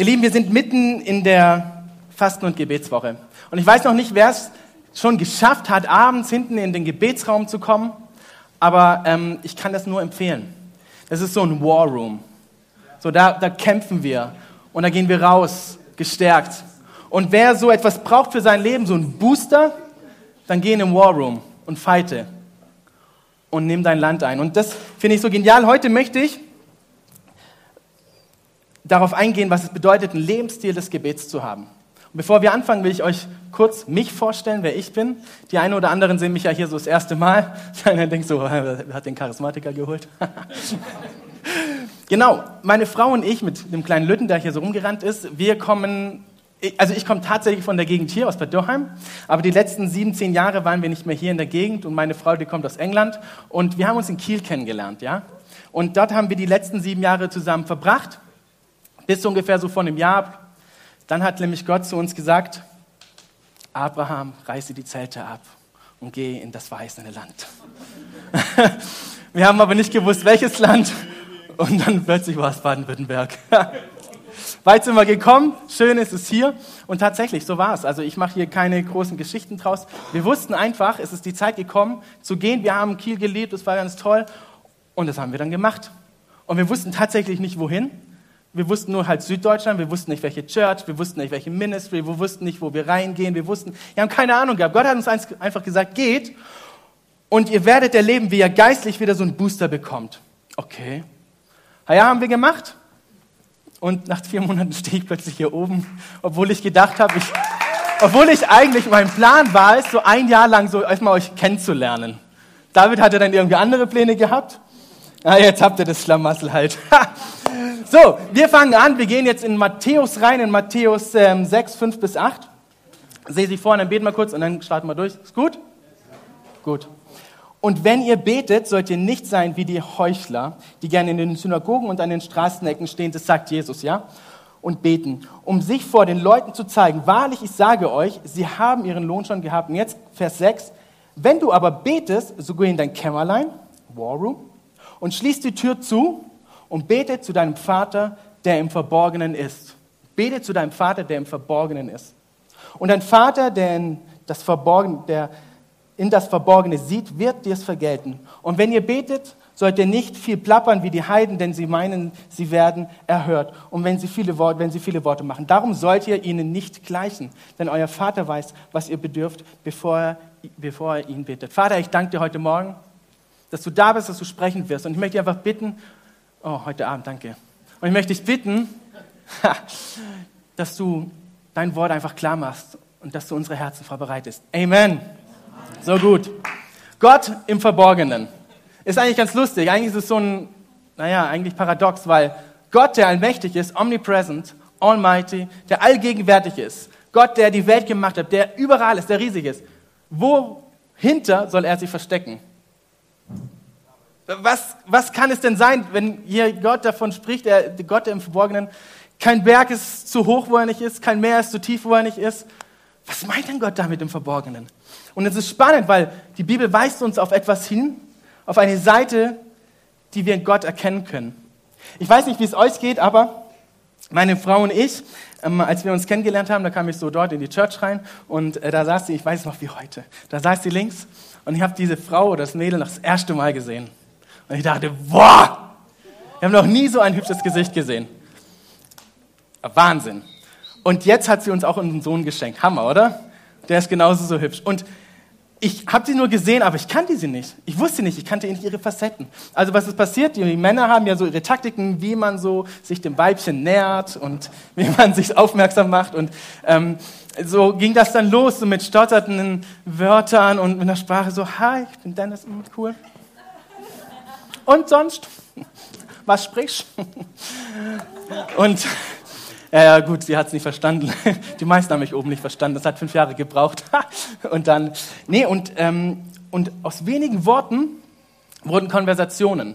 Ihr Lieben, wir sind mitten in der Fasten- und Gebetswoche. Und ich weiß noch nicht, wer es schon geschafft hat, abends hinten in den Gebetsraum zu kommen, aber ähm, ich kann das nur empfehlen. Das ist so ein War Room. So, da, da kämpfen wir und da gehen wir raus, gestärkt. Und wer so etwas braucht für sein Leben, so ein Booster, dann geh in den War Room und fighte und nimm dein Land ein. Und das finde ich so genial. Heute möchte ich darauf eingehen, was es bedeutet, einen Lebensstil des Gebets zu haben. Und bevor wir anfangen, will ich euch kurz mich vorstellen, wer ich bin. Die einen oder anderen sehen mich ja hier so das erste Mal. Einer denkt so, wer hat den Charismatiker geholt? genau, meine Frau und ich mit dem kleinen Lütten, der hier so rumgerannt ist, wir kommen, also ich komme tatsächlich von der Gegend hier aus Bad Dürheim, aber die letzten sieben, zehn Jahre waren wir nicht mehr hier in der Gegend und meine Frau, die kommt aus England und wir haben uns in Kiel kennengelernt, ja. Und dort haben wir die letzten sieben Jahre zusammen verbracht bis ungefähr so vor einem Jahr. Dann hat nämlich Gott zu uns gesagt, Abraham, reiße die Zelte ab und geh in das verheißene Land. Wir haben aber nicht gewusst, welches Land. Und dann plötzlich war es Baden-Württemberg. Weit sind wir gekommen, schön ist es hier. Und tatsächlich, so war es. Also ich mache hier keine großen Geschichten draus. Wir wussten einfach, es ist die Zeit gekommen, zu gehen. Wir haben Kiel gelebt, das war ganz toll. Und das haben wir dann gemacht. Und wir wussten tatsächlich nicht, wohin. Wir wussten nur halt Süddeutschland, wir wussten nicht, welche Church, wir wussten nicht, welche Ministry, wir wussten nicht, wo wir reingehen, wir wussten, wir haben keine Ahnung gehabt. Gott hat uns einfach gesagt, geht und ihr werdet erleben, wie ihr geistlich wieder so einen Booster bekommt. Okay. Ja, haben wir gemacht. Und nach vier Monaten stehe ich plötzlich hier oben, obwohl ich gedacht habe, ich, obwohl ich eigentlich, mein Plan war es, so ein Jahr lang so erstmal euch kennenzulernen. David hatte dann irgendwie andere Pläne gehabt. Ah, jetzt habt ihr das Schlamassel halt. so, wir fangen an. Wir gehen jetzt in Matthäus rein, in Matthäus ähm, 6, 5 bis 8. Sehe Sie vorne, dann beten wir kurz und dann starten wir durch. Ist gut? Gut. Und wenn ihr betet, sollt ihr nicht sein wie die Heuchler, die gerne in den Synagogen und an den Straßenecken stehen, das sagt Jesus, ja? Und beten, um sich vor den Leuten zu zeigen. Wahrlich, ich sage euch, sie haben ihren Lohn schon gehabt. Und jetzt Vers 6. Wenn du aber betest, so geh in dein Kämmerlein, War Room, und schließ die Tür zu und bete zu deinem Vater, der im Verborgenen ist. Bete zu deinem Vater, der im Verborgenen ist. Und dein Vater, der in das Verborgene, der in das Verborgene sieht, wird dir es vergelten. Und wenn ihr betet, sollt ihr nicht viel plappern wie die Heiden, denn sie meinen, sie werden erhört. Und wenn sie viele Worte, wenn sie viele Worte machen. Darum sollt ihr ihnen nicht gleichen, denn euer Vater weiß, was ihr bedürft, bevor er, bevor er ihn betet. Vater, ich danke dir heute Morgen dass du da bist, dass du sprechen wirst. Und ich möchte dich einfach bitten, oh, heute Abend, danke. Und ich möchte dich bitten, dass du dein Wort einfach klar machst und dass du unsere Herzen vorbereitest. Amen. So gut. Gott im Verborgenen. Ist eigentlich ganz lustig. Eigentlich ist es so ein, naja, eigentlich paradox, weil Gott, der allmächtig ist, omnipresent, almighty, der allgegenwärtig ist, Gott, der die Welt gemacht hat, der überall ist, der riesig ist, wohinter soll er sich verstecken? Was, was kann es denn sein, wenn hier Gott davon spricht, der Gott im Verborgenen, kein Berg ist zu hoch, wo er nicht ist, kein Meer ist zu tief, wo er nicht ist. Was meint denn Gott damit im Verborgenen? Und es ist spannend, weil die Bibel weist uns auf etwas hin, auf eine Seite, die wir in Gott erkennen können. Ich weiß nicht, wie es euch geht, aber meine Frau und ich, ähm, als wir uns kennengelernt haben, da kam ich so dort in die Church rein und äh, da saß sie, ich weiß noch wie heute, da saß sie links und ich habe diese Frau oder das Mädel noch das erste Mal gesehen. Und ich dachte, boah, wir haben noch nie so ein hübsches Gesicht gesehen. Wahnsinn. Und jetzt hat sie uns auch unseren Sohn geschenkt. Hammer, oder? Der ist genauso so hübsch. Und ich habe sie nur gesehen, aber ich kannte sie nicht. Ich wusste nicht, ich kannte nicht ihre Facetten. Also was ist passiert? Die Männer haben ja so ihre Taktiken, wie man so sich dem Weibchen nähert und wie man sich aufmerksam macht. Und ähm, so ging das dann los, so mit stotternden Wörtern und mit einer Sprache so, hi, ich bin Dennis, cool. Und sonst, was sprichst? Und ja, gut, sie hat es nicht verstanden. Die meisten haben mich oben nicht verstanden. Das hat fünf Jahre gebraucht. Und dann, nee, und, ähm, und aus wenigen Worten wurden Konversationen.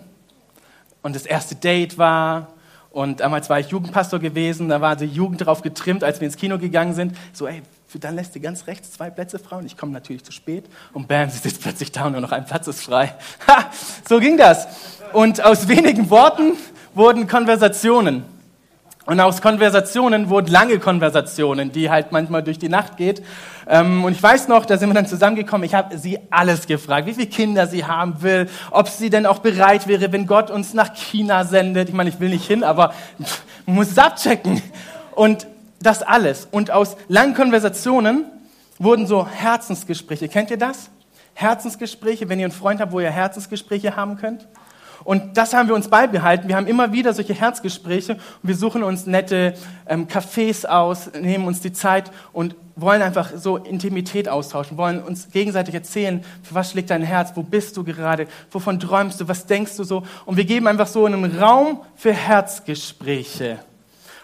Und das erste Date war, und damals war ich Jugendpastor gewesen, da war die Jugend darauf getrimmt, als wir ins Kino gegangen sind. So, ey, dann lässt sie ganz rechts zwei Plätze frei und ich komme natürlich zu spät. Und bam, sie sitzt plötzlich da und nur noch ein Platz ist frei. Ha, so ging das. Und aus wenigen Worten wurden Konversationen. Und aus Konversationen wurden lange Konversationen, die halt manchmal durch die Nacht geht. Ähm, und ich weiß noch, da sind wir dann zusammengekommen. Ich habe sie alles gefragt, wie viele Kinder sie haben will, ob sie denn auch bereit wäre, wenn Gott uns nach China sendet. Ich meine, ich will nicht hin, aber muss es abchecken. Und das alles. Und aus langen Konversationen wurden so Herzensgespräche. Kennt ihr das? Herzensgespräche, wenn ihr einen Freund habt, wo ihr Herzensgespräche haben könnt. Und das haben wir uns beibehalten. Wir haben immer wieder solche Herzgespräche und wir suchen uns nette ähm, Cafés aus, nehmen uns die Zeit und wollen einfach so Intimität austauschen, wollen uns gegenseitig erzählen, für was schlägt dein Herz, wo bist du gerade, wovon träumst du, was denkst du so. Und wir geben einfach so einen Raum für Herzgespräche.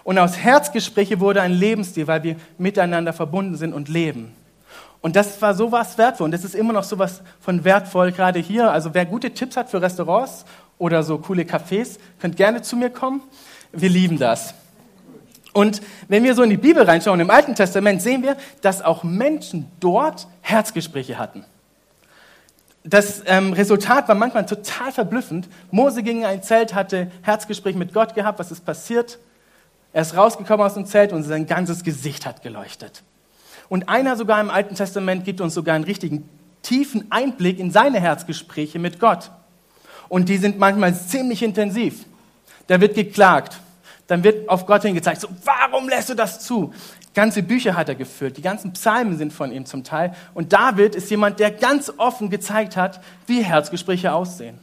Und aus Herzgespräche wurde ein Lebensstil, weil wir miteinander verbunden sind und leben. Und das war sowas wertvoll und das ist immer noch sowas von wertvoll, gerade hier. Also wer gute Tipps hat für Restaurants oder so coole Cafés, könnt gerne zu mir kommen. Wir lieben das. Und wenn wir so in die Bibel reinschauen, im Alten Testament sehen wir, dass auch Menschen dort Herzgespräche hatten. Das ähm, Resultat war manchmal total verblüffend. Mose ging in ein Zelt, hatte Herzgespräch mit Gott gehabt. Was ist passiert? Er ist rausgekommen aus dem Zelt und sein ganzes Gesicht hat geleuchtet. Und einer sogar im Alten Testament gibt uns sogar einen richtigen tiefen Einblick in seine Herzgespräche mit Gott. Und die sind manchmal ziemlich intensiv. Da wird geklagt. Dann wird auf Gott hingezeigt, so, warum lässt du das zu? Ganze Bücher hat er gefüllt. Die ganzen Psalmen sind von ihm zum Teil. Und David ist jemand, der ganz offen gezeigt hat, wie Herzgespräche aussehen.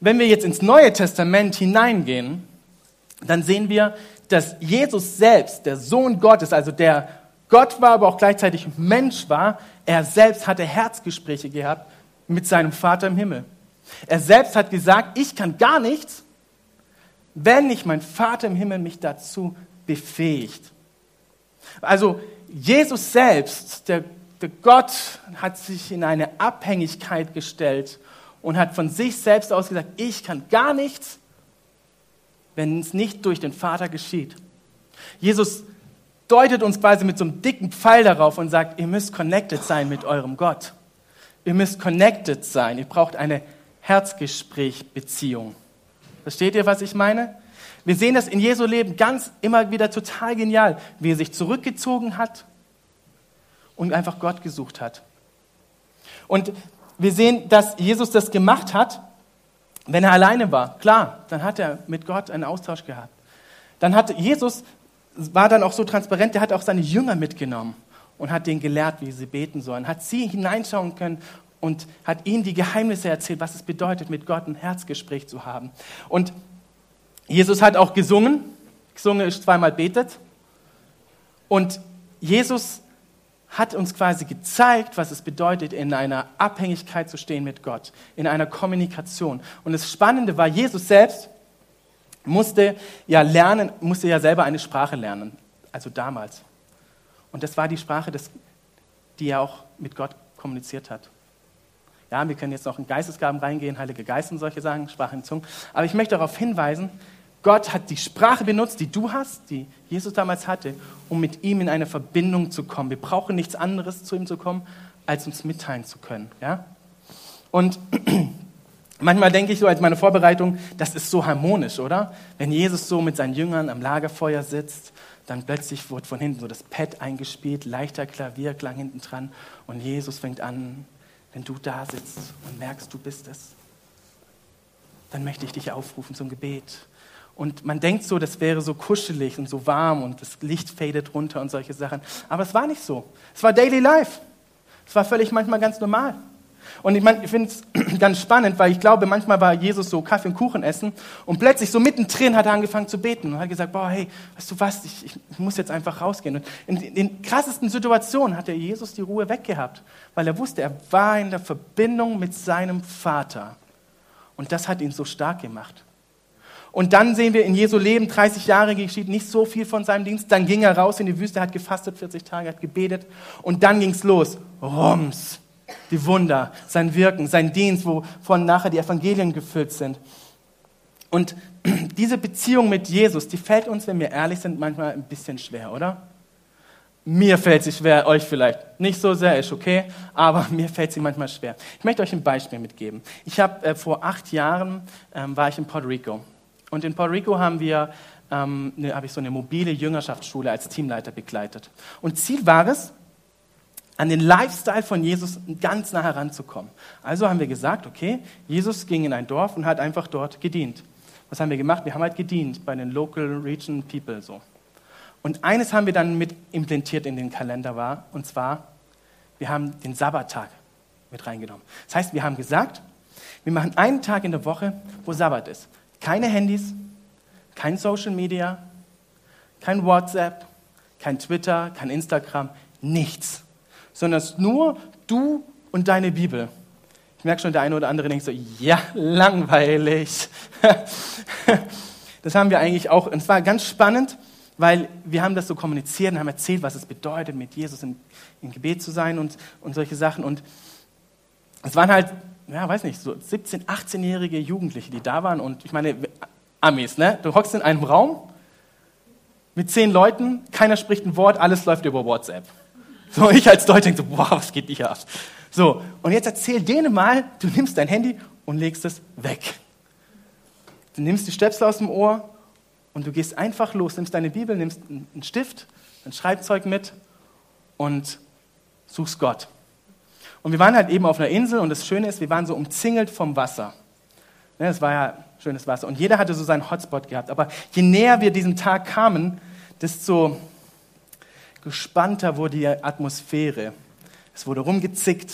Wenn wir jetzt ins Neue Testament hineingehen, dann sehen wir, dass Jesus selbst, der Sohn Gottes, also der Gott war, aber auch gleichzeitig Mensch war, er selbst hatte Herzgespräche gehabt mit seinem Vater im Himmel. Er selbst hat gesagt, ich kann gar nichts, wenn nicht mein Vater im Himmel mich dazu befähigt. Also Jesus selbst, der, der Gott, hat sich in eine Abhängigkeit gestellt und hat von sich selbst aus gesagt, ich kann gar nichts, wenn es nicht durch den Vater geschieht. Jesus deutet uns quasi mit so einem dicken Pfeil darauf und sagt, ihr müsst connected sein mit eurem Gott. Ihr müsst connected sein. Ihr braucht eine Herzgespräch-Beziehung. Versteht ihr, was ich meine? Wir sehen das in Jesu Leben ganz immer wieder total genial, wie er sich zurückgezogen hat und einfach Gott gesucht hat. Und wir sehen, dass Jesus das gemacht hat, wenn er alleine war, klar, dann hat er mit Gott einen Austausch gehabt. Dann hat Jesus, war dann auch so transparent, der hat auch seine Jünger mitgenommen und hat denen gelehrt, wie sie beten sollen, hat sie hineinschauen können und hat ihnen die Geheimnisse erzählt, was es bedeutet, mit Gott ein Herzgespräch zu haben. Und Jesus hat auch gesungen, gesungen ist zweimal betet. Und Jesus hat uns quasi gezeigt, was es bedeutet, in einer Abhängigkeit zu stehen mit Gott, in einer Kommunikation. Und das Spannende war, Jesus selbst musste ja lernen, musste ja selber eine Sprache lernen, also damals. Und das war die Sprache, die er auch mit Gott kommuniziert hat. Ja, wir können jetzt noch in Geistesgaben reingehen, Heilige Geist und solche Sachen, Sprache in Zungen. Aber ich möchte darauf hinweisen, Gott hat die Sprache benutzt, die du hast, die Jesus damals hatte, um mit ihm in eine Verbindung zu kommen. Wir brauchen nichts anderes, zu ihm zu kommen, als uns mitteilen zu können. Ja? Und manchmal denke ich so als meine Vorbereitung, das ist so harmonisch, oder? Wenn Jesus so mit seinen Jüngern am Lagerfeuer sitzt, dann plötzlich wird von hinten so das Pad eingespielt, leichter Klavierklang hinten dran und Jesus fängt an, wenn du da sitzt und merkst, du bist es, dann möchte ich dich aufrufen zum Gebet. Und man denkt so, das wäre so kuschelig und so warm und das Licht fadet runter und solche Sachen. Aber es war nicht so. Es war Daily Life. Es war völlig manchmal ganz normal. Und ich, mein, ich finde es ganz spannend, weil ich glaube, manchmal war Jesus so Kaffee und Kuchen essen und plötzlich so mittendrin hat er angefangen zu beten und hat gesagt, boah, hey, weißt du was, ich, ich muss jetzt einfach rausgehen. Und in, den krassesten Situationen hat er Jesus die Ruhe weggehabt, weil er wusste, er war in der Verbindung mit seinem Vater. Und das hat ihn so stark gemacht. Und dann sehen wir in Jesu Leben, 30 Jahre geschieht nicht so viel von seinem Dienst. Dann ging er raus in die Wüste, hat gefastet 40 Tage, hat gebetet. Und dann ging es los. Rums. Die Wunder, sein Wirken, sein Dienst, wovon nachher die Evangelien gefüllt sind. Und diese Beziehung mit Jesus, die fällt uns, wenn wir ehrlich sind, manchmal ein bisschen schwer, oder? Mir fällt sie schwer, euch vielleicht nicht so sehr, ist okay, aber mir fällt sie manchmal schwer. Ich möchte euch ein Beispiel mitgeben. Ich habe äh, vor acht Jahren ähm, war ich in Puerto Rico und in Puerto Rico haben wir ähm, ne, habe ich so eine mobile Jüngerschaftsschule als Teamleiter begleitet. Und Ziel war es, an den Lifestyle von Jesus ganz nah heranzukommen. Also haben wir gesagt, okay, Jesus ging in ein Dorf und hat einfach dort gedient. Was haben wir gemacht? Wir haben halt gedient bei den Local Region People so. Und eines haben wir dann mit implementiert in den Kalender war, und zwar, wir haben den Sabbattag mit reingenommen. Das heißt, wir haben gesagt, wir machen einen Tag in der Woche, wo Sabbat ist. Keine Handys, kein Social Media, kein WhatsApp, kein Twitter, kein Instagram, nichts sondern es nur du und deine Bibel. Ich merke schon, der eine oder andere denkt so, ja, langweilig. das haben wir eigentlich auch, und es war ganz spannend, weil wir haben das so kommuniziert und haben erzählt, was es bedeutet, mit Jesus im, im Gebet zu sein und, und solche Sachen. Und es waren halt, ja, weiß nicht, so 17-, 18-jährige Jugendliche, die da waren. Und ich meine, Amis, ne? Du hockst in einem Raum mit zehn Leuten, keiner spricht ein Wort, alles läuft über WhatsApp. So, ich als Deutscher denke so, boah, was geht hier ab? So, und jetzt erzähl denen mal, du nimmst dein Handy und legst es weg. Du nimmst die Stöpsel aus dem Ohr und du gehst einfach los, nimmst deine Bibel, nimmst einen Stift, ein Schreibzeug mit und suchst Gott. Und wir waren halt eben auf einer Insel und das Schöne ist, wir waren so umzingelt vom Wasser. Es war ja schönes Wasser und jeder hatte so seinen Hotspot gehabt. Aber je näher wir diesem Tag kamen, desto gespannter wurde die Atmosphäre. Es wurde rumgezickt.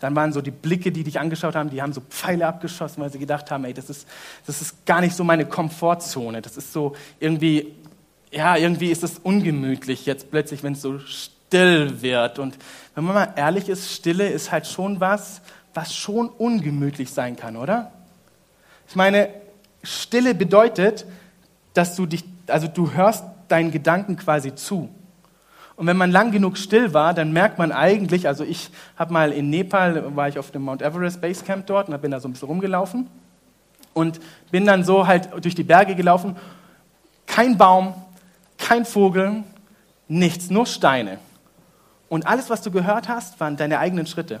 Dann waren so die Blicke, die dich angeschaut haben, die haben so Pfeile abgeschossen, weil sie gedacht haben, ey, das ist, das ist gar nicht so meine Komfortzone. Das ist so irgendwie, ja, irgendwie ist es ungemütlich jetzt plötzlich, wenn es so still wird. Und wenn man mal ehrlich ist, Stille ist halt schon was, was schon ungemütlich sein kann, oder? Ich meine, Stille bedeutet, dass du dich, also du hörst deinen Gedanken quasi zu. Und wenn man lang genug still war, dann merkt man eigentlich, also ich habe mal in Nepal, war ich auf dem Mount Everest Base Camp dort und bin da so ein bisschen rumgelaufen und bin dann so halt durch die Berge gelaufen. Kein Baum, kein Vogel, nichts, nur Steine. Und alles, was du gehört hast, waren deine eigenen Schritte.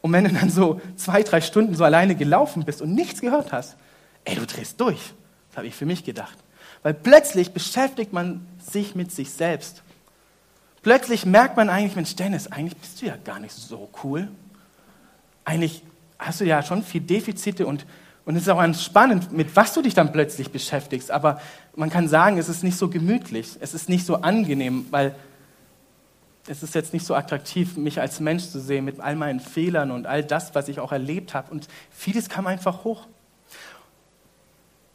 Und wenn du dann so zwei, drei Stunden so alleine gelaufen bist und nichts gehört hast, ey, du drehst durch. Das habe ich für mich gedacht. Weil plötzlich beschäftigt man sich mit sich selbst. Plötzlich merkt man eigentlich, Mensch, Dennis, eigentlich bist du ja gar nicht so cool. Eigentlich hast du ja schon viel Defizite und, und es ist auch spannend, mit was du dich dann plötzlich beschäftigst. Aber man kann sagen, es ist nicht so gemütlich, es ist nicht so angenehm, weil es ist jetzt nicht so attraktiv, mich als Mensch zu sehen mit all meinen Fehlern und all das, was ich auch erlebt habe. Und vieles kam einfach hoch.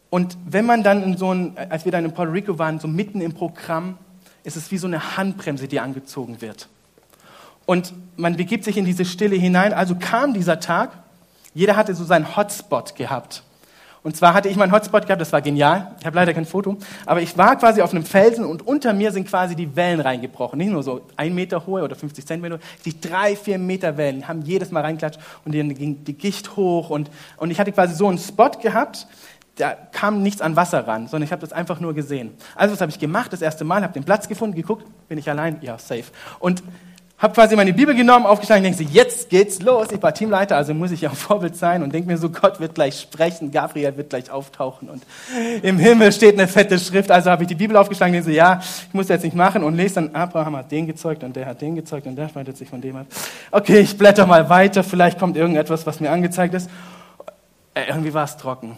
Und wenn man dann in so ein, als wir dann in Puerto Rico waren, so mitten im Programm, ist es wie so eine Handbremse, die angezogen wird. Und man begibt sich in diese Stille hinein. Also kam dieser Tag, jeder hatte so seinen Hotspot gehabt. Und zwar hatte ich meinen Hotspot gehabt, das war genial. Ich habe leider kein Foto, aber ich war quasi auf einem Felsen und unter mir sind quasi die Wellen reingebrochen. Nicht nur so ein Meter hohe oder 50 Zentimeter, die drei, vier Meter Wellen haben jedes Mal reinklatscht und dann ging die Gicht hoch und, und ich hatte quasi so einen Spot gehabt, da kam nichts an Wasser ran, sondern ich habe das einfach nur gesehen. Also was habe ich gemacht? Das erste Mal, habe den Platz gefunden, geguckt, bin ich allein? Ja, safe. Und habe quasi meine Bibel genommen, aufgeschlagen und denke jetzt geht's los. Ich war Teamleiter, also muss ich ja Vorbild sein und denke mir so, Gott wird gleich sprechen, Gabriel wird gleich auftauchen und im Himmel steht eine fette Schrift. Also habe ich die Bibel aufgeschlagen und denke so, ja, ich muss jetzt nicht machen und lese dann, Abraham hat den gezeugt und der hat den gezeugt und der spaltet sich von dem ab. Okay, ich blätter mal weiter, vielleicht kommt irgendetwas, was mir angezeigt ist. Äh, irgendwie war es trocken.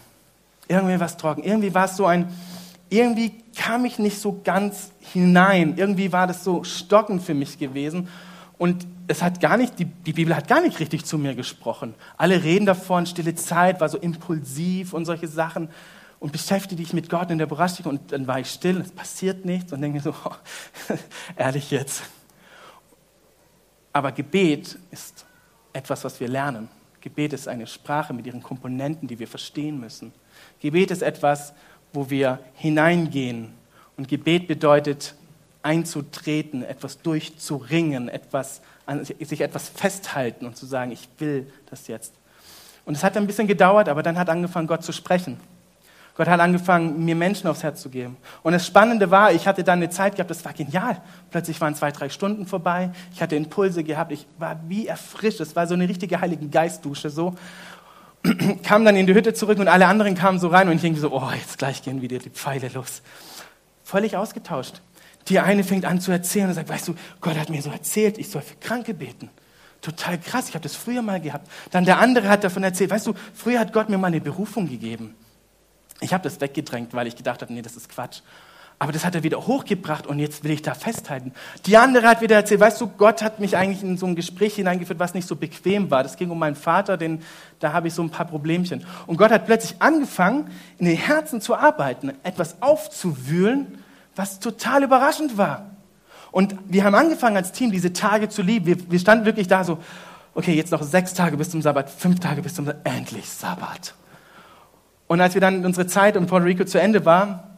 Irgendwie was trocken. Irgendwie war es so ein, irgendwie kam ich nicht so ganz hinein. Irgendwie war das so stockend für mich gewesen. Und es hat gar nicht, die, die Bibel hat gar nicht richtig zu mir gesprochen. Alle reden davon, stille Zeit war so impulsiv und solche Sachen. Und beschäftige dich mit Gott in der Überraschung. Und dann war ich still, es passiert nichts. Und denke mir so, oh, ehrlich jetzt. Aber Gebet ist etwas, was wir lernen. Gebet ist eine Sprache mit ihren Komponenten, die wir verstehen müssen. Gebet ist etwas, wo wir hineingehen. Und Gebet bedeutet einzutreten, etwas durchzuringen, etwas, sich etwas festhalten und zu sagen, ich will das jetzt. Und es hat ein bisschen gedauert, aber dann hat angefangen, Gott zu sprechen. Gott hat angefangen, mir Menschen aufs Herz zu geben. Und das Spannende war, ich hatte dann eine Zeit gehabt, das war genial. Plötzlich waren zwei, drei Stunden vorbei. Ich hatte Impulse gehabt. Ich war wie erfrischt. Es war so eine richtige Heilige Geistdusche so. kam dann in die Hütte zurück und alle anderen kamen so rein und ich denke so, oh, jetzt gleich gehen wieder die Pfeile los. Völlig ausgetauscht. Die eine fängt an zu erzählen und sagt, weißt du, Gott hat mir so erzählt, ich soll für Kranke beten. Total krass, ich habe das früher mal gehabt. Dann der andere hat davon erzählt, weißt du, früher hat Gott mir mal eine Berufung gegeben. Ich habe das weggedrängt, weil ich gedacht habe, nee, das ist Quatsch. Aber das hat er wieder hochgebracht und jetzt will ich da festhalten. Die andere hat wieder erzählt, weißt du, Gott hat mich eigentlich in so ein Gespräch hineingeführt, was nicht so bequem war. Das ging um meinen Vater, den, da habe ich so ein paar Problemchen. Und Gott hat plötzlich angefangen, in den Herzen zu arbeiten, etwas aufzuwühlen, was total überraschend war. Und wir haben angefangen als Team, diese Tage zu lieben. Wir, wir standen wirklich da so, okay, jetzt noch sechs Tage bis zum Sabbat, fünf Tage bis zum Sabbat, endlich Sabbat. Und als wir dann unsere Zeit in Puerto Rico zu Ende war,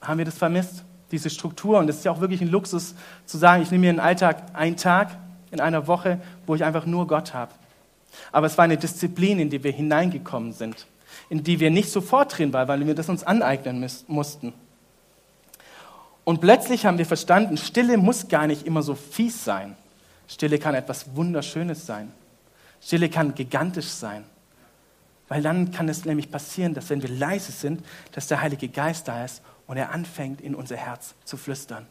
haben wir das vermisst, diese Struktur. Und es ist ja auch wirklich ein Luxus zu sagen, ich nehme mir einen Alltag, einen Tag in einer Woche, wo ich einfach nur Gott habe. Aber es war eine Disziplin, in die wir hineingekommen sind, in die wir nicht sofort drin waren, weil wir das uns aneignen mussten. Und plötzlich haben wir verstanden, Stille muss gar nicht immer so fies sein. Stille kann etwas Wunderschönes sein. Stille kann gigantisch sein. Weil dann kann es nämlich passieren, dass wenn wir leise sind, dass der Heilige Geist da ist und er anfängt, in unser Herz zu flüstern.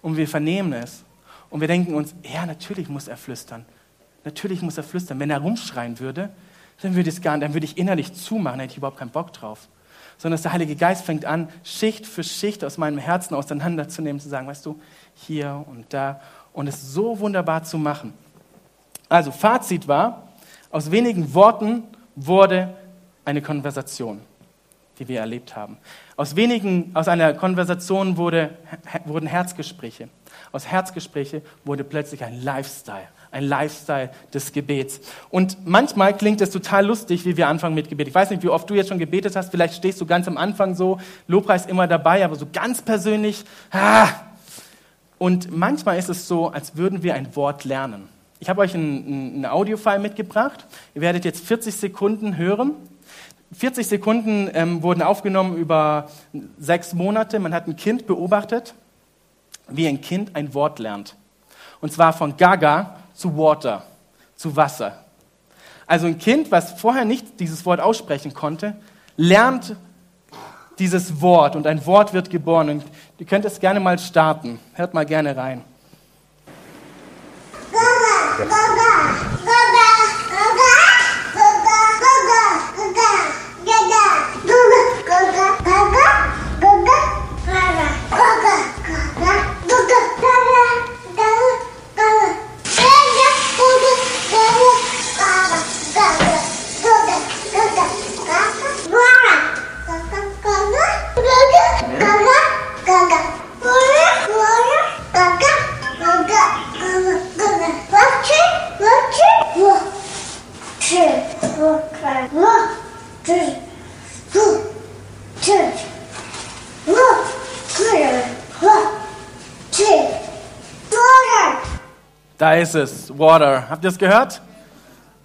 Und wir vernehmen es. Und wir denken uns, ja, natürlich muss er flüstern. Natürlich muss er flüstern. Wenn er rumschreien würde, dann würde, es gar, dann würde ich innerlich zumachen, hätte ich überhaupt keinen Bock drauf. Sondern dass der Heilige Geist fängt an, Schicht für Schicht aus meinem Herzen auseinanderzunehmen, zu sagen, weißt du, hier und da. Und es so wunderbar zu machen. Also, Fazit war, aus wenigen Worten wurde eine Konversation die wir erlebt haben. Aus wenigen, aus einer Konversation wurde, wurden Herzgespräche. Aus Herzgespräche wurde plötzlich ein Lifestyle, ein Lifestyle des Gebets. Und manchmal klingt es total lustig, wie wir anfangen mit Gebet. Ich weiß nicht, wie oft du jetzt schon gebetet hast. Vielleicht stehst du ganz am Anfang so, Lobpreis immer dabei, aber so ganz persönlich. Ah. Und manchmal ist es so, als würden wir ein Wort lernen. Ich habe euch ein, ein Audiofile mitgebracht. Ihr werdet jetzt 40 Sekunden hören 40 Sekunden ähm, wurden aufgenommen über sechs Monate. Man hat ein Kind beobachtet, wie ein Kind ein Wort lernt. Und zwar von Gaga zu Water, zu Wasser. Also ein Kind, was vorher nicht dieses Wort aussprechen konnte, lernt dieses Wort und ein Wort wird geboren. Und ihr könnt es gerne mal starten. Hört mal gerne rein. Gaga, Gaga, Gaga, Da ist es, Water. Habt ihr es gehört?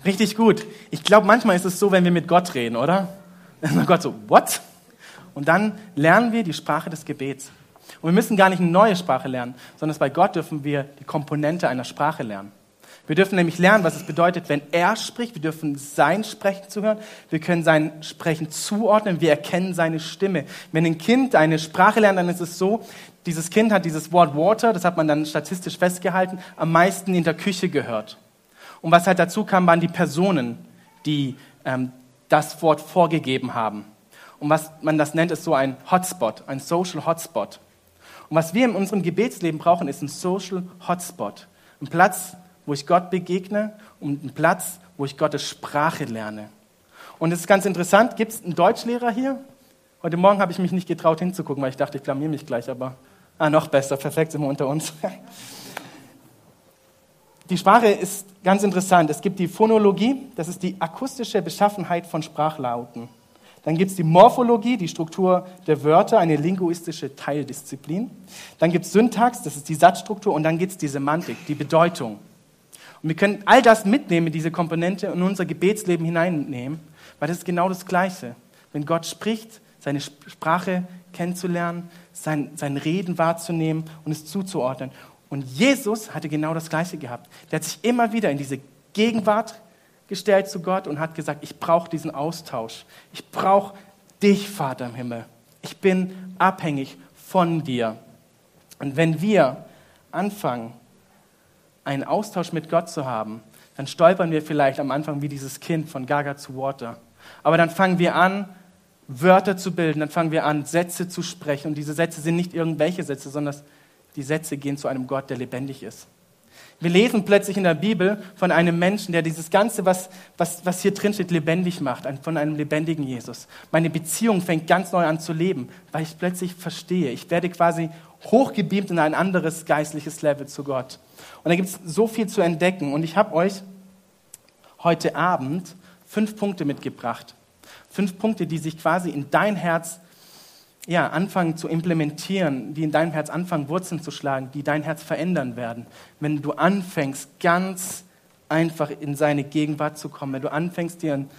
Richtig gut. Ich glaube, manchmal ist es so, wenn wir mit Gott reden, oder? Dann Gott so, what? Und dann lernen wir die Sprache des Gebets. Und wir müssen gar nicht eine neue Sprache lernen, sondern bei Gott dürfen wir die Komponente einer Sprache lernen. Wir dürfen nämlich lernen, was es bedeutet, wenn er spricht. Wir dürfen sein Sprechen zuhören. Wir können sein Sprechen zuordnen. Wir erkennen seine Stimme. Wenn ein Kind eine Sprache lernt, dann ist es so, dieses Kind hat dieses Wort Water, das hat man dann statistisch festgehalten, am meisten in der Küche gehört. Und was halt dazu kam, waren die Personen, die ähm, das Wort vorgegeben haben. Und was man das nennt, ist so ein Hotspot, ein Social Hotspot. Und was wir in unserem Gebetsleben brauchen, ist ein Social Hotspot. Ein Platz, wo ich Gott begegne und ein Platz, wo ich Gottes Sprache lerne. Und es ist ganz interessant, gibt es einen Deutschlehrer hier? Heute Morgen habe ich mich nicht getraut hinzugucken, weil ich dachte, ich blamier mich gleich, aber Ah, noch besser, perfekt sind wir unter uns. Die Sprache ist ganz interessant. Es gibt die Phonologie, das ist die akustische Beschaffenheit von Sprachlauten. Dann gibt es die Morphologie, die Struktur der Wörter, eine linguistische Teildisziplin. Dann gibt es Syntax, das ist die Satzstruktur. Und dann gibt es die Semantik, die Bedeutung. Und wir können all das mitnehmen, diese Komponente, in unser Gebetsleben hineinnehmen, weil das ist genau das Gleiche. Wenn Gott spricht, seine Sprache kennenzulernen, sein, sein Reden wahrzunehmen und es zuzuordnen. Und Jesus hatte genau das Gleiche gehabt. Der hat sich immer wieder in diese Gegenwart gestellt zu Gott und hat gesagt, ich brauche diesen Austausch. Ich brauche dich, Vater im Himmel. Ich bin abhängig von dir. Und wenn wir anfangen, einen Austausch mit Gott zu haben, dann stolpern wir vielleicht am Anfang wie dieses Kind von Gaga zu Water. Aber dann fangen wir an, Wörter zu bilden, dann fangen wir an, Sätze zu sprechen. Und diese Sätze sind nicht irgendwelche Sätze, sondern die Sätze gehen zu einem Gott, der lebendig ist. Wir lesen plötzlich in der Bibel von einem Menschen, der dieses Ganze, was, was, was hier drin steht, lebendig macht, von einem lebendigen Jesus. Meine Beziehung fängt ganz neu an zu leben, weil ich plötzlich verstehe. Ich werde quasi hochgebeamt in ein anderes geistliches Level zu Gott. Und da gibt es so viel zu entdecken. Und ich habe euch heute Abend fünf Punkte mitgebracht. Fünf Punkte, die sich quasi in dein Herz ja, anfangen zu implementieren, die in deinem Herz anfangen, Wurzeln zu schlagen, die dein Herz verändern werden. Wenn du anfängst, ganz einfach in seine Gegenwart zu kommen, wenn du anfängst, dir einen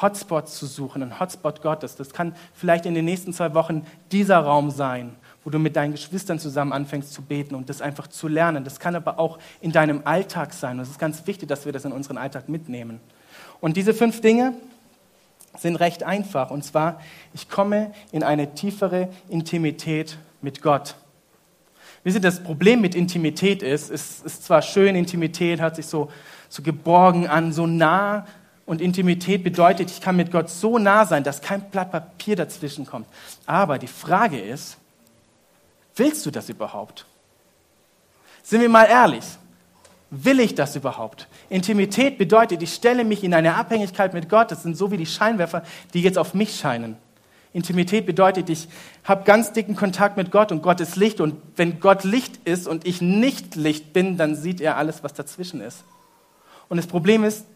Hotspot zu suchen, einen Hotspot Gottes. Das kann vielleicht in den nächsten zwei Wochen dieser Raum sein, wo du mit deinen Geschwistern zusammen anfängst zu beten und das einfach zu lernen. Das kann aber auch in deinem Alltag sein. Und es ist ganz wichtig, dass wir das in unseren Alltag mitnehmen. Und diese fünf Dinge, sind recht einfach. Und zwar, ich komme in eine tiefere Intimität mit Gott. Wisst ihr, das Problem mit Intimität ist, es ist zwar schön, Intimität hört sich so, so geborgen an, so nah. Und Intimität bedeutet, ich kann mit Gott so nah sein, dass kein Blatt Papier dazwischen kommt. Aber die Frage ist, willst du das überhaupt? Sind wir mal ehrlich? Will ich das überhaupt? Intimität bedeutet, ich stelle mich in eine Abhängigkeit mit Gott. Das sind so wie die Scheinwerfer, die jetzt auf mich scheinen. Intimität bedeutet, ich habe ganz dicken Kontakt mit Gott und Gott ist Licht. Und wenn Gott Licht ist und ich nicht Licht bin, dann sieht er alles, was dazwischen ist. Und das Problem ist,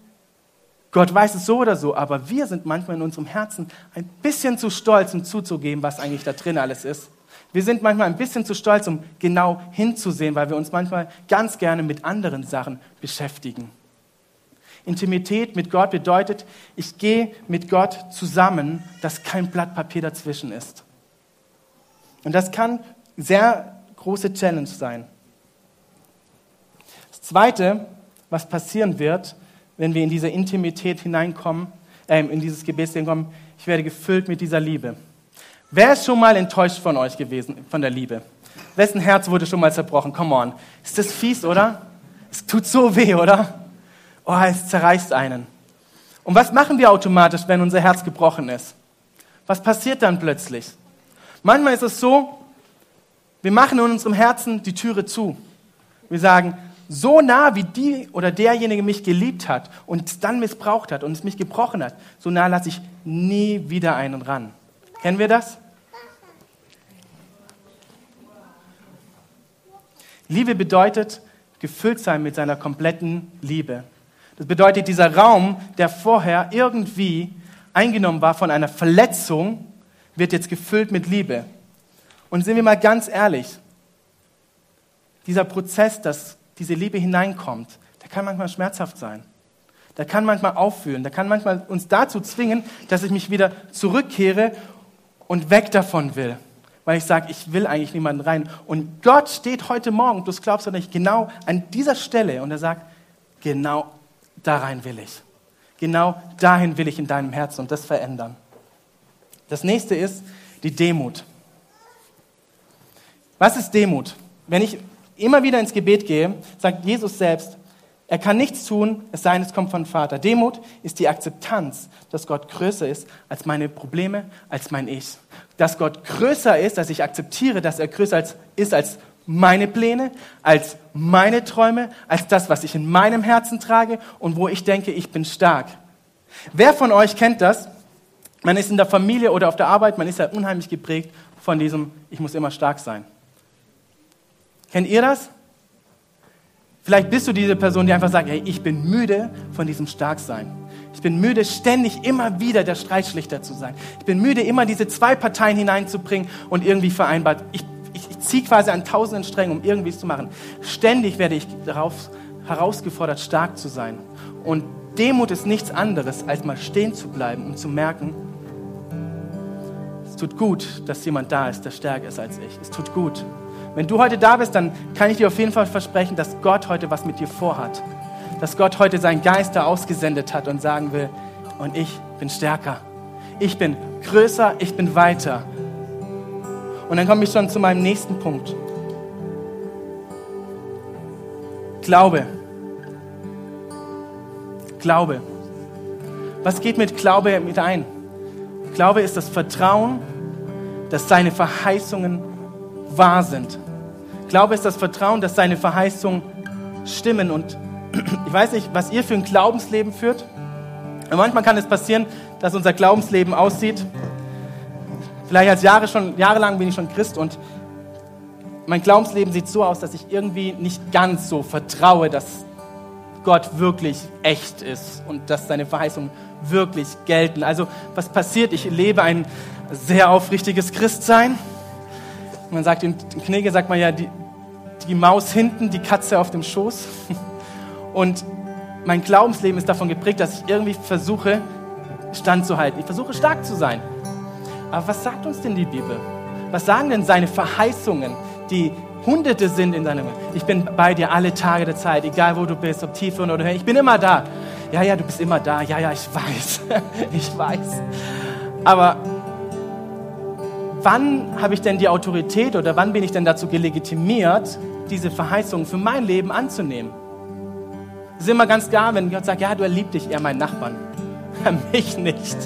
Gott weiß es so oder so, aber wir sind manchmal in unserem Herzen ein bisschen zu stolz, um zuzugeben, was eigentlich da drin alles ist. Wir sind manchmal ein bisschen zu stolz, um genau hinzusehen, weil wir uns manchmal ganz gerne mit anderen Sachen beschäftigen. Intimität mit Gott bedeutet, ich gehe mit Gott zusammen, dass kein Blatt Papier dazwischen ist. Und das kann sehr große Challenge sein. Das Zweite, was passieren wird, wenn wir in diese Intimität hineinkommen, äh, in dieses Gebet hineinkommen, ich werde gefüllt mit dieser Liebe. Wer ist schon mal enttäuscht von euch gewesen, von der Liebe? Wessen Herz wurde schon mal zerbrochen? Come on. Ist das fies, oder? Es tut so weh, oder? Oh, es zerreißt einen. Und was machen wir automatisch, wenn unser Herz gebrochen ist? Was passiert dann plötzlich? Manchmal ist es so, wir machen in unserem Herzen die Türe zu. Wir sagen, so nah wie die oder derjenige mich geliebt hat und dann missbraucht hat und es mich gebrochen hat, so nah lasse ich nie wieder einen ran. Kennen wir das? Liebe bedeutet gefüllt sein mit seiner kompletten Liebe. Das bedeutet, dieser Raum, der vorher irgendwie eingenommen war von einer Verletzung, wird jetzt gefüllt mit Liebe. Und sind wir mal ganz ehrlich, dieser Prozess, dass diese Liebe hineinkommt, der kann manchmal schmerzhaft sein. Der kann manchmal auffühlen. Der kann manchmal uns dazu zwingen, dass ich mich wieder zurückkehre und weg davon will weil ich sage, ich will eigentlich niemanden rein. Und Gott steht heute Morgen, du glaubst oder nicht, genau an dieser Stelle und er sagt, genau da rein will ich. Genau dahin will ich in deinem Herzen und das verändern. Das nächste ist die Demut. Was ist Demut? Wenn ich immer wieder ins Gebet gehe, sagt Jesus selbst, er kann nichts tun, es sei denn, es kommt von Vater. Demut ist die Akzeptanz, dass Gott größer ist als meine Probleme, als mein Ich. Dass Gott größer ist, dass ich akzeptiere, dass er größer ist als meine Pläne, als meine Träume, als das, was ich in meinem Herzen trage und wo ich denke, ich bin stark. Wer von euch kennt das? Man ist in der Familie oder auf der Arbeit, man ist ja unheimlich geprägt von diesem, ich muss immer stark sein. Kennt ihr das? Vielleicht bist du diese Person, die einfach sagt, hey, ich bin müde von diesem Starksein. Ich bin müde, ständig immer wieder der Streitschlichter zu sein. Ich bin müde, immer diese zwei Parteien hineinzubringen und irgendwie vereinbart. Ich, ich, ich ziehe quasi an tausenden Strängen, um irgendwie es zu machen. Ständig werde ich darauf herausgefordert, stark zu sein. Und Demut ist nichts anderes, als mal stehen zu bleiben und zu merken, es tut gut, dass jemand da ist, der stärker ist als ich. Es tut gut. Wenn du heute da bist, dann kann ich dir auf jeden Fall versprechen, dass Gott heute was mit dir vorhat. dass Gott heute seinen Geist da ausgesendet hat und sagen will, und ich bin stärker. Ich bin größer, ich bin weiter. Und dann komme ich schon zu meinem nächsten Punkt. Glaube. Glaube. Was geht mit Glaube mit ein? Glaube ist das Vertrauen, dass seine Verheißungen wahr sind. Glaube ist das Vertrauen, dass seine Verheißungen stimmen. Und ich weiß nicht, was ihr für ein Glaubensleben führt. Und manchmal kann es passieren, dass unser Glaubensleben aussieht. Vielleicht als Jahre schon, jahrelang bin ich schon Christ und mein Glaubensleben sieht so aus, dass ich irgendwie nicht ganz so vertraue, dass Gott wirklich echt ist und dass seine Verheißungen wirklich gelten. Also was passiert? Ich lebe ein sehr aufrichtiges Christsein. Man sagt in Knege sagt man ja die, die Maus hinten, die Katze auf dem Schoß. Und mein Glaubensleben ist davon geprägt, dass ich irgendwie versuche, standzuhalten. Ich versuche stark zu sein. Aber was sagt uns denn die Bibel? Was sagen denn seine Verheißungen, die Hunderte sind in seinem. Ich bin bei dir alle Tage der Zeit, egal wo du bist, ob tief oder höher. Ich bin immer da. Ja, ja, du bist immer da. Ja, ja, ich weiß. ich weiß. Aber wann habe ich denn die Autorität oder wann bin ich denn dazu gelegitimiert, diese Verheißungen für mein Leben anzunehmen? Es ist immer ganz klar, wenn Gott sagt, ja, du erliebst dich eher meinen Nachbarn. mich nicht.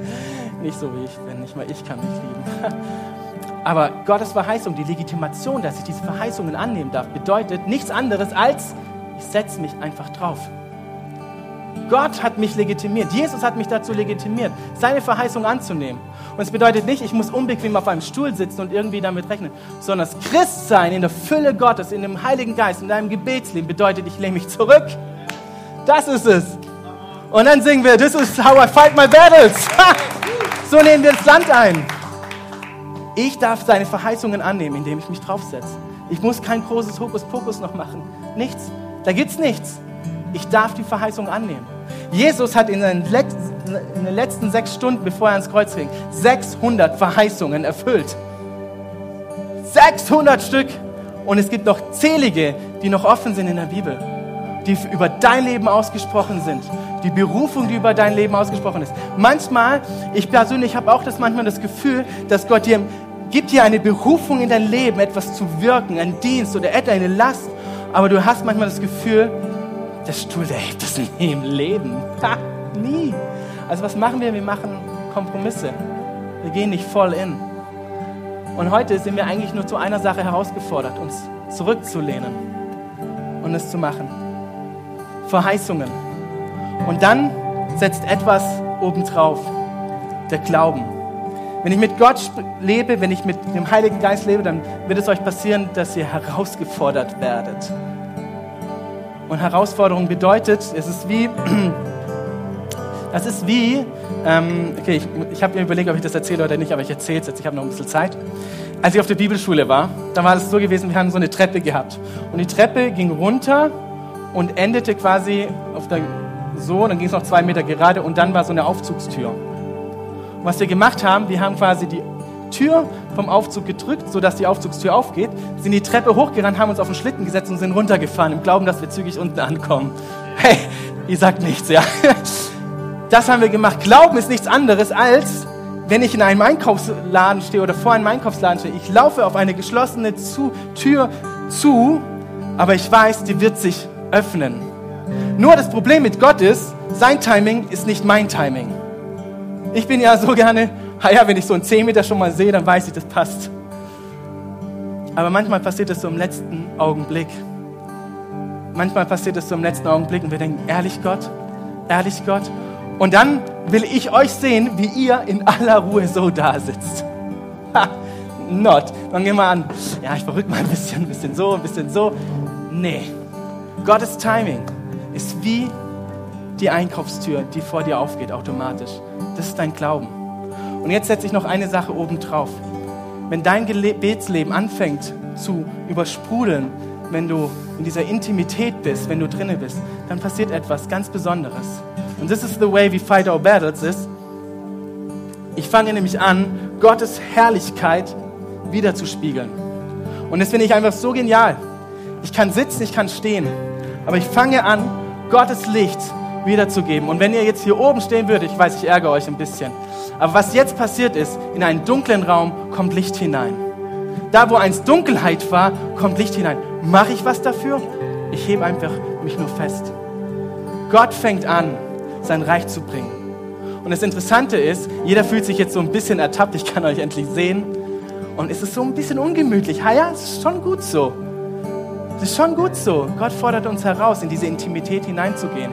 nicht so wie ich bin, nicht mal ich kann mich lieben. Aber Gottes Verheißung, die Legitimation, dass ich diese Verheißungen annehmen darf, bedeutet nichts anderes als, ich setze mich einfach drauf. Gott hat mich legitimiert. Jesus hat mich dazu legitimiert, seine Verheißung anzunehmen. Und es bedeutet nicht, ich muss unbequem auf einem Stuhl sitzen und irgendwie damit rechnen, sondern das Christsein in der Fülle Gottes, in dem Heiligen Geist, in deinem Gebetsleben bedeutet, ich lehne mich zurück. Das ist es. Und dann singen wir, this is how I fight my battles. so nehmen wir das Land ein. Ich darf seine Verheißungen annehmen, indem ich mich draufsetze. Ich muss kein großes Hokuspokus noch machen. Nichts. Da gibt's nichts. Ich darf die Verheißung annehmen. Jesus hat in den, in den letzten sechs Stunden, bevor er ans Kreuz ging, 600 Verheißungen erfüllt. 600 Stück. Und es gibt noch zählige, die noch offen sind in der Bibel, die über dein Leben ausgesprochen sind. Die Berufung, die über dein Leben ausgesprochen ist. Manchmal, ich persönlich habe auch das manchmal das Gefühl, dass Gott dir gibt dir eine Berufung in dein Leben, etwas zu wirken, ein Dienst oder eine Last. Aber du hast manchmal das Gefühl, der Stuhl, der hebt das nie im Leben. Ha, nie. Also was machen wir? Wir machen Kompromisse. Wir gehen nicht voll in. Und heute sind wir eigentlich nur zu einer Sache herausgefordert, uns zurückzulehnen und es zu machen. Verheißungen. Und dann setzt etwas obendrauf. Der Glauben. Wenn ich mit Gott lebe, wenn ich mit dem Heiligen Geist lebe, dann wird es euch passieren, dass ihr herausgefordert werdet. Und Herausforderung bedeutet, es ist wie, das ist wie, ähm, okay, ich, ich habe mir überlegt, ob ich das erzähle oder nicht, aber ich erzähle es jetzt, ich habe noch ein bisschen Zeit. Als ich auf der Bibelschule war, da war es so gewesen, wir haben so eine Treppe gehabt. Und die Treppe ging runter und endete quasi auf der, so, dann ging es noch zwei Meter gerade und dann war so eine Aufzugstür was wir gemacht haben, wir haben quasi die Tür vom Aufzug gedrückt, sodass die Aufzugstür aufgeht, sind die Treppe hochgerannt, haben uns auf den Schlitten gesetzt und sind runtergefahren, im Glauben, dass wir zügig unten ankommen. Hey, ihr sagt nichts, ja. Das haben wir gemacht. Glauben ist nichts anderes als, wenn ich in einem Einkaufsladen stehe oder vor einem Einkaufsladen stehe. Ich laufe auf eine geschlossene zu Tür zu, aber ich weiß, die wird sich öffnen. Nur das Problem mit Gott ist, sein Timing ist nicht mein Timing. Ich bin ja so gerne, ja, wenn ich so einen 10 Meter schon mal sehe, dann weiß ich, das passt. Aber manchmal passiert es so im letzten Augenblick. Manchmal passiert es so im letzten Augenblick und wir denken, ehrlich Gott, ehrlich Gott. Und dann will ich euch sehen, wie ihr in aller Ruhe so da sitzt. Ha, not. Dann gehen wir an. Ja, ich verrückt mal ein bisschen, ein bisschen so, ein bisschen so. Nee. Gottes Timing ist wie die Einkaufstür, die vor dir aufgeht automatisch. Das ist dein Glauben. Und jetzt setze ich noch eine Sache oben drauf. Wenn dein Gebetsleben anfängt zu übersprudeln, wenn du in dieser Intimität bist, wenn du drinne bist, dann passiert etwas ganz Besonderes. Und this is the way we fight our battles ist, ich fange nämlich an, Gottes Herrlichkeit wiederzuspiegeln. Und das finde ich einfach so genial. Ich kann sitzen, ich kann stehen, aber ich fange an, Gottes Licht wiederzugeben. Und wenn ihr jetzt hier oben stehen würdet, ich weiß, ich ärgere euch ein bisschen, aber was jetzt passiert ist, in einen dunklen Raum kommt Licht hinein. Da, wo einst Dunkelheit war, kommt Licht hinein. Mache ich was dafür? Ich hebe einfach mich nur fest. Gott fängt an, sein Reich zu bringen. Und das Interessante ist, jeder fühlt sich jetzt so ein bisschen ertappt, ich kann euch endlich sehen. Und es ist so ein bisschen ungemütlich. Ha ja, es ist schon gut so. Es ist schon gut so. Gott fordert uns heraus, in diese Intimität hineinzugehen.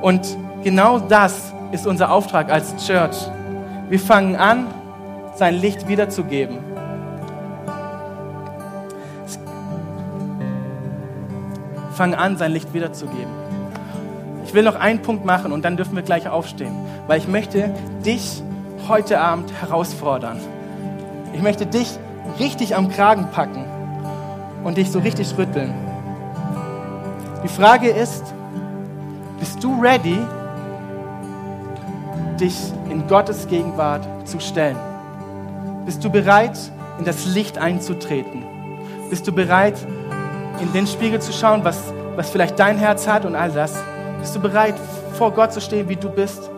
Und genau das ist unser Auftrag als Church. Wir fangen an, sein Licht wiederzugeben. Fangen an, sein Licht wiederzugeben. Ich will noch einen Punkt machen und dann dürfen wir gleich aufstehen, weil ich möchte dich heute Abend herausfordern. Ich möchte dich richtig am Kragen packen und dich so richtig rütteln. Die Frage ist, bist du ready, dich in Gottes Gegenwart zu stellen? Bist du bereit, in das Licht einzutreten? Bist du bereit, in den Spiegel zu schauen, was, was vielleicht dein Herz hat und all das? Bist du bereit, vor Gott zu stehen, wie du bist?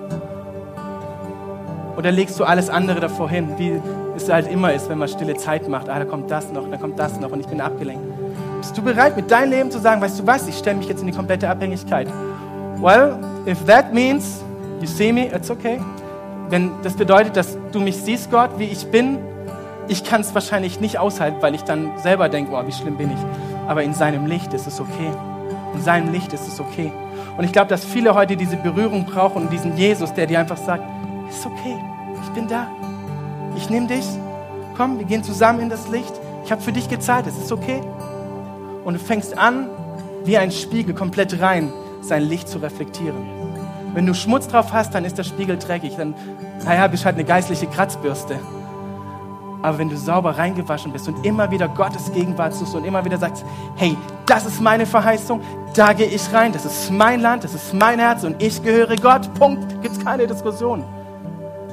Oder legst du alles andere davor hin, wie es halt immer ist, wenn man stille Zeit macht? Ah, da kommt das noch, da kommt das noch und ich bin abgelenkt. Bist du bereit, mit deinem Leben zu sagen, weißt du was, ich stelle mich jetzt in die komplette Abhängigkeit? Well, if that means you see me, it's okay. Wenn das bedeutet, dass du mich siehst, Gott, wie ich bin, ich kann es wahrscheinlich nicht aushalten, weil ich dann selber denke, oh, wie schlimm bin ich. Aber in seinem Licht ist es okay. In seinem Licht ist es okay. Und ich glaube, dass viele heute diese Berührung brauchen und diesen Jesus, der dir einfach sagt, ist okay, ich bin da. Ich nehme dich. Komm, wir gehen zusammen in das Licht. Ich habe für dich gezahlt, es ist okay. Und du fängst an, wie ein Spiegel komplett rein, sein Licht zu reflektieren. Wenn du Schmutz drauf hast, dann ist der Spiegel dreckig. Dann, naja, bist halt eine geistliche Kratzbürste. Aber wenn du sauber reingewaschen bist und immer wieder Gottes Gegenwart suchst und immer wieder sagst, hey, das ist meine Verheißung, da gehe ich rein, das ist mein Land, das ist mein Herz und ich gehöre Gott, Punkt, gibt es keine Diskussion.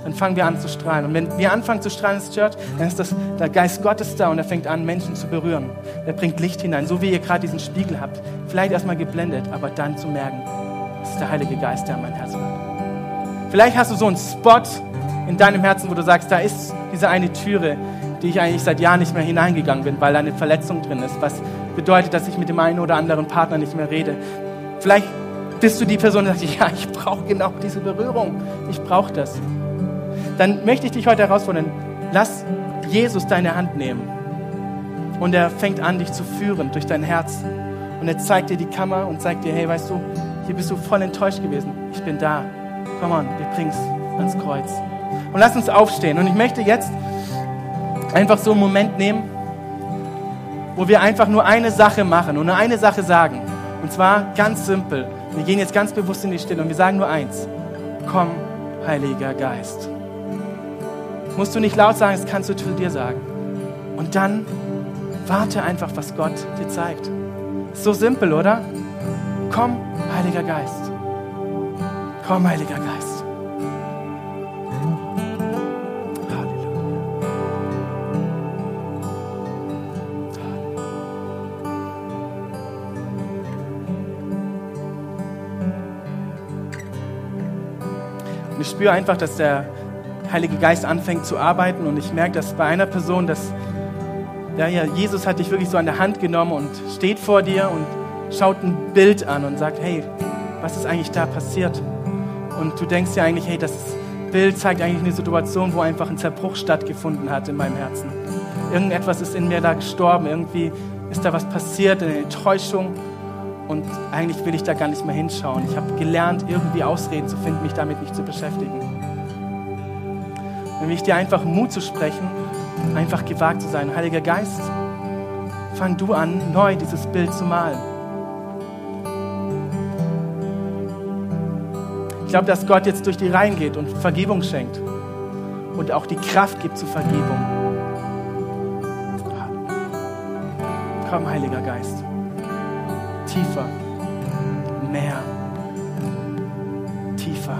Dann fangen wir an zu strahlen. Und wenn wir anfangen zu strahlen als Church, dann ist das, der Geist Gottes da und er fängt an, Menschen zu berühren. Er bringt Licht hinein, so wie ihr gerade diesen Spiegel habt. Vielleicht erstmal geblendet, aber dann zu merken, der Heilige Geist, der an mein Herz kommt. Vielleicht hast du so einen Spot in deinem Herzen, wo du sagst, da ist diese eine Türe, die ich eigentlich seit Jahren nicht mehr hineingegangen bin, weil da eine Verletzung drin ist, was bedeutet, dass ich mit dem einen oder anderen Partner nicht mehr rede. Vielleicht bist du die Person, die sagt, ja, ich brauche genau diese Berührung, ich brauche das. Dann möchte ich dich heute herausfordern, lass Jesus deine Hand nehmen und er fängt an, dich zu führen durch dein Herz. Und er zeigt dir die Kammer und zeigt dir, hey, weißt du, hier bist du voll enttäuscht gewesen. Ich bin da. Komm on, wir bringen es ans Kreuz. Und lass uns aufstehen. Und ich möchte jetzt einfach so einen Moment nehmen, wo wir einfach nur eine Sache machen und nur eine Sache sagen. Und zwar ganz simpel. Wir gehen jetzt ganz bewusst in die Stille und wir sagen nur eins. Komm, Heiliger Geist. Musst du nicht laut sagen, das kannst du zu dir sagen. Und dann warte einfach, was Gott dir zeigt. So simpel, oder? Komm, Heiliger Geist. Komm, Heiliger Geist. Und ich spüre einfach, dass der Heilige Geist anfängt zu arbeiten und ich merke, dass bei einer Person, dass ja, ja, Jesus hat dich wirklich so an der Hand genommen und steht vor dir und schaut ein Bild an und sagt, hey, was ist eigentlich da passiert? Und du denkst ja eigentlich, hey, das Bild zeigt eigentlich eine Situation, wo einfach ein Zerbruch stattgefunden hat in meinem Herzen. Irgendetwas ist in mir da gestorben, irgendwie ist da was passiert, eine Enttäuschung. Und eigentlich will ich da gar nicht mehr hinschauen. Ich habe gelernt, irgendwie Ausreden zu finden, mich damit nicht zu beschäftigen. Dann will ich dir einfach Mut zu sprechen, einfach gewagt zu sein. Heiliger Geist, fang du an, neu dieses Bild zu malen. Ich glaube, dass Gott jetzt durch die Reihen geht und Vergebung schenkt und auch die Kraft gibt zur Vergebung. Komm, Heiliger Geist tiefer, mehr, tiefer,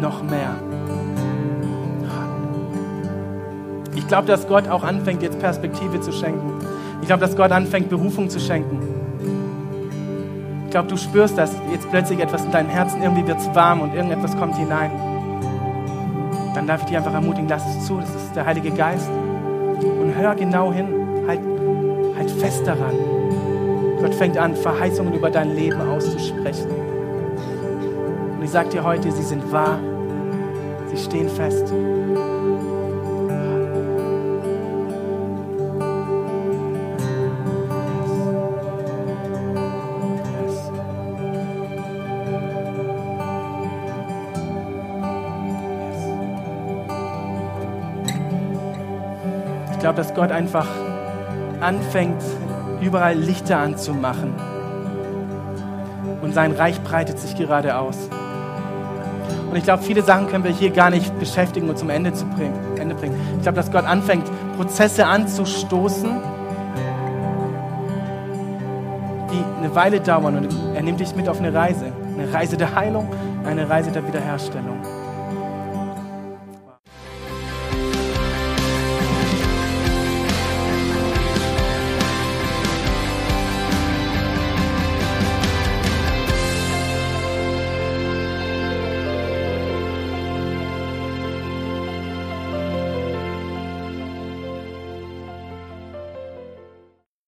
noch mehr. Ich glaube, dass Gott auch anfängt, jetzt Perspektive zu schenken. Ich glaube, dass Gott anfängt, Berufung zu schenken. Ich glaube, du spürst das jetzt plötzlich etwas in deinem Herzen, irgendwie wird es warm und irgendetwas kommt hinein. Dann darf ich dich einfach ermutigen, lass es zu, das ist der Heilige Geist. Und hör genau hin, halt, halt fest daran. Gott fängt an, Verheißungen über dein Leben auszusprechen. Und ich sage dir heute, sie sind wahr, sie stehen fest. Ich glaube, dass Gott einfach anfängt, überall Lichter anzumachen. Und sein Reich breitet sich gerade aus. Und ich glaube, viele Sachen können wir hier gar nicht beschäftigen und zum Ende, zu bringen, Ende bringen. Ich glaube, dass Gott anfängt, Prozesse anzustoßen, die eine Weile dauern. Und er nimmt dich mit auf eine Reise. Eine Reise der Heilung, eine Reise der Wiederherstellung.